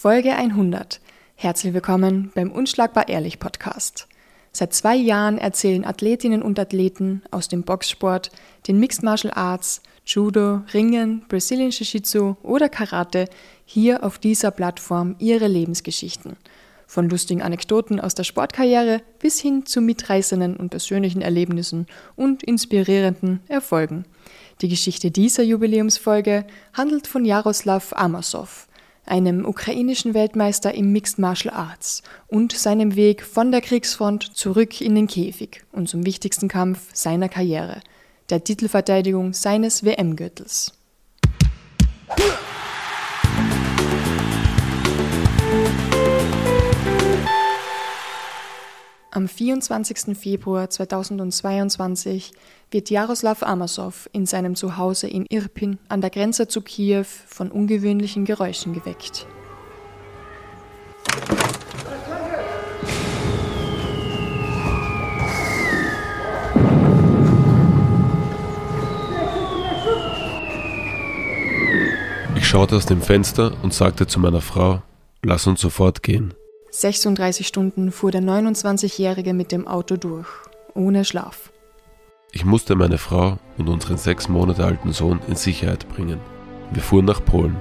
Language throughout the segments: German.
Folge 100. Herzlich willkommen beim Unschlagbar Ehrlich Podcast. Seit zwei Jahren erzählen Athletinnen und Athleten aus dem Boxsport, den Mixed Martial Arts, Judo, Ringen, Brazilian Jiu-Jitsu oder Karate hier auf dieser Plattform ihre Lebensgeschichten. Von lustigen Anekdoten aus der Sportkarriere bis hin zu mitreißenden und persönlichen Erlebnissen und inspirierenden Erfolgen. Die Geschichte dieser Jubiläumsfolge handelt von Jaroslav Amasov, einem ukrainischen Weltmeister im Mixed Martial Arts und seinem Weg von der Kriegsfront zurück in den Käfig und zum wichtigsten Kampf seiner Karriere, der Titelverteidigung seines WM-Gürtels. Am 24. Februar 2022 wird Jaroslav Amasov in seinem Zuhause in Irpin an der Grenze zu Kiew von ungewöhnlichen Geräuschen geweckt. Ich schaute aus dem Fenster und sagte zu meiner Frau, lass uns sofort gehen. 36 Stunden fuhr der 29-Jährige mit dem Auto durch, ohne Schlaf. Ich musste meine Frau und unseren sechs Monate alten Sohn in Sicherheit bringen. Wir fuhren nach Polen.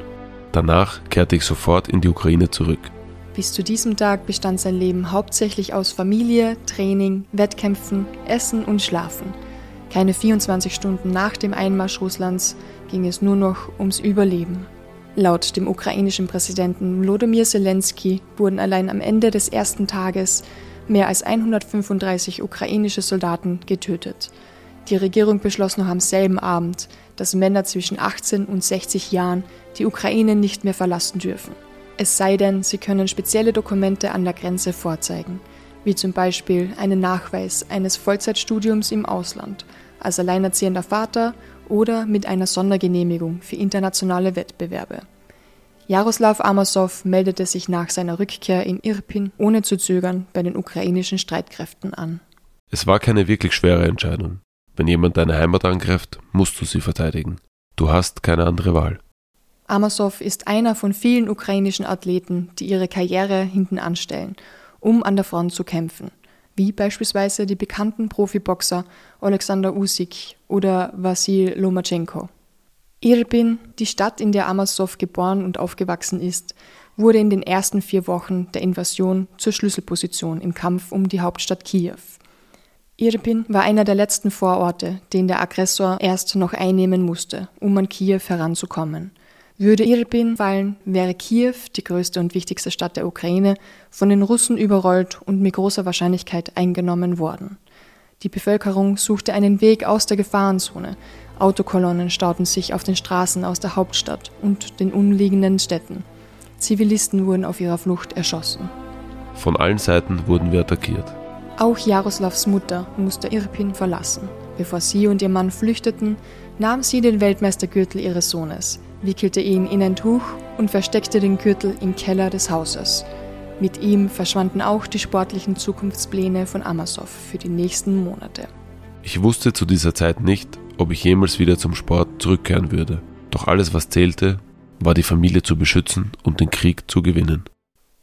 Danach kehrte ich sofort in die Ukraine zurück. Bis zu diesem Tag bestand sein Leben hauptsächlich aus Familie, Training, Wettkämpfen, Essen und Schlafen. Keine 24 Stunden nach dem Einmarsch Russlands ging es nur noch ums Überleben. Laut dem ukrainischen Präsidenten Wlodomir Zelensky wurden allein am Ende des ersten Tages mehr als 135 ukrainische Soldaten getötet. Die Regierung beschloss noch am selben Abend, dass Männer zwischen 18 und 60 Jahren die Ukraine nicht mehr verlassen dürfen. Es sei denn, sie können spezielle Dokumente an der Grenze vorzeigen, wie zum Beispiel einen Nachweis eines Vollzeitstudiums im Ausland, als alleinerziehender Vater oder mit einer Sondergenehmigung für internationale Wettbewerbe. Jaroslav Amasov meldete sich nach seiner Rückkehr in Irpin ohne zu zögern bei den ukrainischen Streitkräften an. Es war keine wirklich schwere Entscheidung. Wenn jemand deine Heimat angreift, musst du sie verteidigen. Du hast keine andere Wahl. Amasov ist einer von vielen ukrainischen Athleten, die ihre Karriere hinten anstellen, um an der Front zu kämpfen wie beispielsweise die bekannten Profiboxer Alexander Usyk oder Vasil Lomachenko. Irpin, die Stadt, in der Amasov geboren und aufgewachsen ist, wurde in den ersten vier Wochen der Invasion zur Schlüsselposition im Kampf um die Hauptstadt Kiew. Irpin war einer der letzten Vororte, den der Aggressor erst noch einnehmen musste, um an Kiew heranzukommen – würde Irpin fallen, wäre Kiew, die größte und wichtigste Stadt der Ukraine, von den Russen überrollt und mit großer Wahrscheinlichkeit eingenommen worden. Die Bevölkerung suchte einen Weg aus der Gefahrenzone. Autokolonnen stauten sich auf den Straßen aus der Hauptstadt und den umliegenden Städten. Zivilisten wurden auf ihrer Flucht erschossen. Von allen Seiten wurden wir attackiert. Auch Jaroslavs Mutter musste Irpin verlassen. Bevor sie und ihr Mann flüchteten, nahm sie den Weltmeistergürtel ihres Sohnes, wickelte ihn in ein Tuch und versteckte den Gürtel im Keller des Hauses. Mit ihm verschwanden auch die sportlichen Zukunftspläne von Amasov für die nächsten Monate. Ich wusste zu dieser Zeit nicht, ob ich jemals wieder zum Sport zurückkehren würde. Doch alles, was zählte, war die Familie zu beschützen und den Krieg zu gewinnen.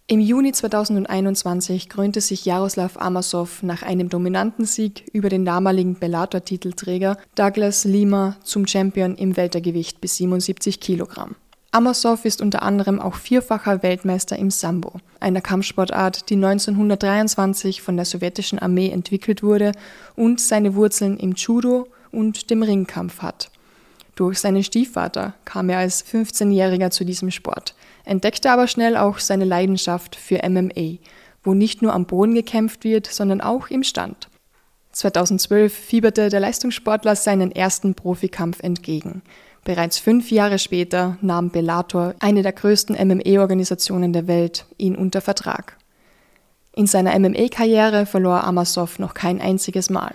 Im Juni 2021 krönte sich Jaroslav Amasov nach einem dominanten Sieg über den damaligen Bellator-Titelträger Douglas Lima zum Champion im Weltergewicht bis 77 Kilogramm. Amasov ist unter anderem auch vierfacher Weltmeister im Sambo, einer Kampfsportart, die 1923 von der sowjetischen Armee entwickelt wurde und seine Wurzeln im Judo und dem Ringkampf hat. Durch seinen Stiefvater kam er als 15-Jähriger zu diesem Sport entdeckte aber schnell auch seine Leidenschaft für MMA, wo nicht nur am Boden gekämpft wird, sondern auch im Stand. 2012 fieberte der Leistungssportler seinen ersten Profikampf entgegen. Bereits fünf Jahre später nahm Bellator, eine der größten MMA-Organisationen der Welt, ihn unter Vertrag. In seiner MMA-Karriere verlor Amasov noch kein einziges Mal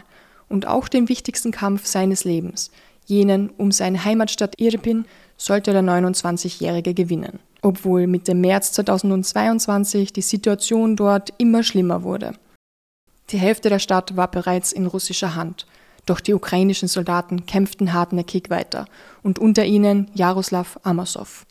und auch den wichtigsten Kampf seines Lebens, jenen um seine Heimatstadt Irpin, sollte der 29-Jährige gewinnen obwohl mit dem März 2022 die Situation dort immer schlimmer wurde. Die Hälfte der Stadt war bereits in russischer Hand, doch die ukrainischen Soldaten kämpften hartnäckig weiter und unter ihnen Jaroslav Amasov.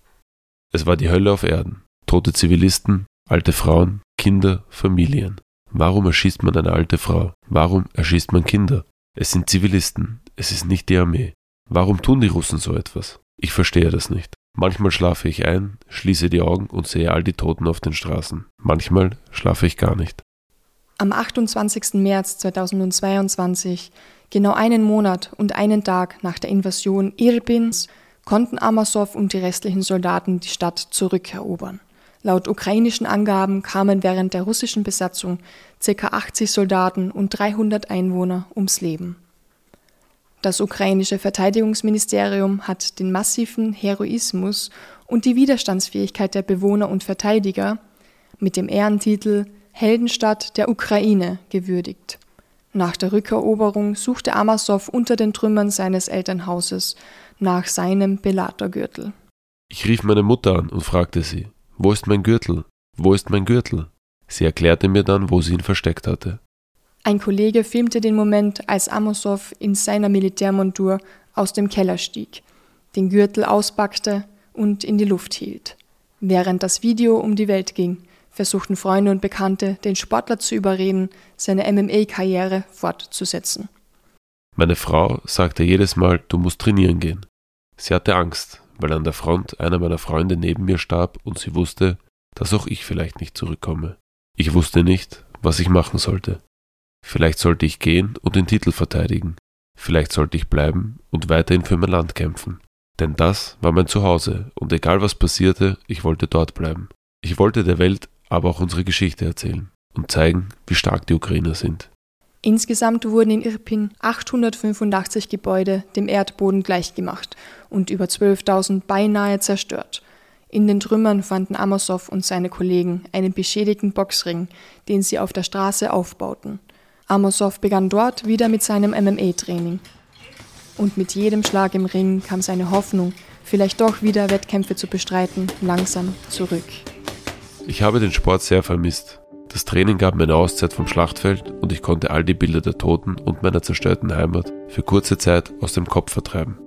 Es war die Hölle auf Erden. Tote Zivilisten, alte Frauen, Kinder, Familien. Warum erschießt man eine alte Frau? Warum erschießt man Kinder? Es sind Zivilisten, es ist nicht die Armee. Warum tun die Russen so etwas? Ich verstehe das nicht. Manchmal schlafe ich ein, schließe die Augen und sehe all die Toten auf den Straßen. Manchmal schlafe ich gar nicht. Am 28. März 2022, genau einen Monat und einen Tag nach der Invasion Irpins, konnten Amasow und die restlichen Soldaten die Stadt zurückerobern. Laut ukrainischen Angaben kamen während der russischen Besatzung ca. 80 Soldaten und 300 Einwohner ums Leben. Das ukrainische Verteidigungsministerium hat den massiven Heroismus und die Widerstandsfähigkeit der Bewohner und Verteidiger mit dem Ehrentitel Heldenstadt der Ukraine gewürdigt. Nach der Rückeroberung suchte Amasow unter den Trümmern seines Elternhauses nach seinem Belatergürtel. Ich rief meine Mutter an und fragte sie, wo ist mein Gürtel? Wo ist mein Gürtel? Sie erklärte mir dann, wo sie ihn versteckt hatte. Ein Kollege filmte den Moment, als Amosow in seiner Militärmontur aus dem Keller stieg, den Gürtel auspackte und in die Luft hielt. Während das Video um die Welt ging, versuchten Freunde und Bekannte, den Sportler zu überreden, seine MMA-Karriere fortzusetzen. Meine Frau sagte jedes Mal, du musst trainieren gehen. Sie hatte Angst, weil an der Front einer meiner Freunde neben mir starb und sie wusste, dass auch ich vielleicht nicht zurückkomme. Ich wusste nicht, was ich machen sollte. Vielleicht sollte ich gehen und den Titel verteidigen. Vielleicht sollte ich bleiben und weiterhin für mein Land kämpfen. Denn das war mein Zuhause und egal was passierte, ich wollte dort bleiben. Ich wollte der Welt aber auch unsere Geschichte erzählen und zeigen, wie stark die Ukrainer sind. Insgesamt wurden in Irpin 885 Gebäude dem Erdboden gleichgemacht und über 12.000 beinahe zerstört. In den Trümmern fanden Amosow und seine Kollegen einen beschädigten Boxring, den sie auf der Straße aufbauten. Amosow begann dort wieder mit seinem MMA-Training. Und mit jedem Schlag im Ring kam seine Hoffnung, vielleicht doch wieder Wettkämpfe zu bestreiten, langsam zurück. Ich habe den Sport sehr vermisst. Das Training gab mir eine Auszeit vom Schlachtfeld und ich konnte all die Bilder der Toten und meiner zerstörten Heimat für kurze Zeit aus dem Kopf vertreiben.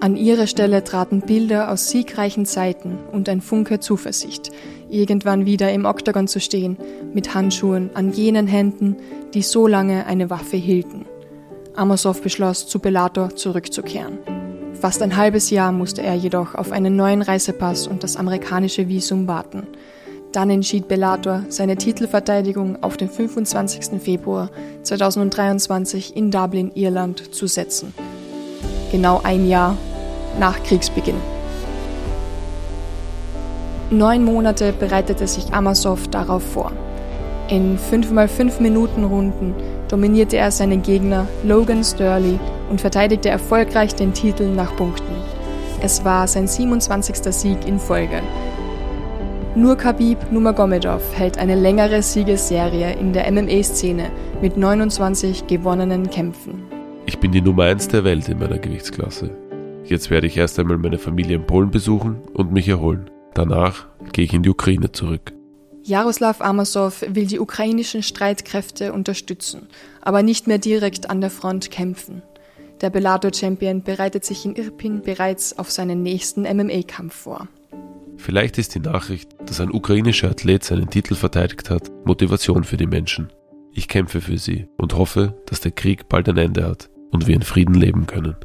An ihre Stelle traten Bilder aus siegreichen Zeiten und ein Funke Zuversicht, irgendwann wieder im Oktagon zu stehen, mit Handschuhen an jenen Händen, die so lange eine Waffe hielten. Amosov beschloss, zu Bellator zurückzukehren. Fast ein halbes Jahr musste er jedoch auf einen neuen Reisepass und das amerikanische Visum warten. Dann entschied Bellator, seine Titelverteidigung auf den 25. Februar 2023 in Dublin, Irland, zu setzen. Genau ein Jahr nach Kriegsbeginn. Neun Monate bereitete sich Amasov darauf vor. In 5x5 Minuten Runden dominierte er seinen Gegner Logan Sturley und verteidigte erfolgreich den Titel nach Punkten. Es war sein 27. Sieg in Folge. Nur Khabib Nurmagomedov hält eine längere Siegesserie in der MMA-Szene mit 29 gewonnenen Kämpfen. Ich bin die Nummer 1 der Welt in meiner Gewichtsklasse. Jetzt werde ich erst einmal meine Familie in Polen besuchen und mich erholen. Danach gehe ich in die Ukraine zurück. Jaroslav Amasow will die ukrainischen Streitkräfte unterstützen, aber nicht mehr direkt an der Front kämpfen. Der Bellator-Champion bereitet sich in Irpin bereits auf seinen nächsten MMA-Kampf vor. Vielleicht ist die Nachricht, dass ein ukrainischer Athlet seinen Titel verteidigt hat, Motivation für die Menschen. Ich kämpfe für sie und hoffe, dass der Krieg bald ein Ende hat und wir in Frieden leben können.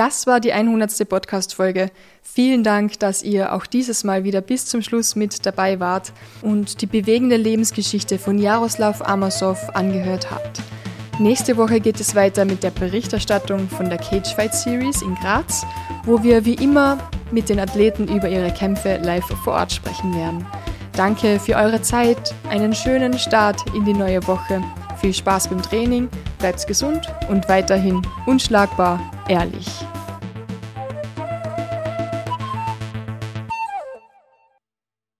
Das war die 100. Podcast-Folge. Vielen Dank, dass ihr auch dieses Mal wieder bis zum Schluss mit dabei wart und die bewegende Lebensgeschichte von Jaroslav Amasow angehört habt. Nächste Woche geht es weiter mit der Berichterstattung von der Cage Fight Series in Graz, wo wir wie immer mit den Athleten über ihre Kämpfe live vor Ort sprechen werden. Danke für eure Zeit, einen schönen Start in die neue Woche. Viel Spaß beim Training, bleibt gesund und weiterhin unschlagbar ehrlich.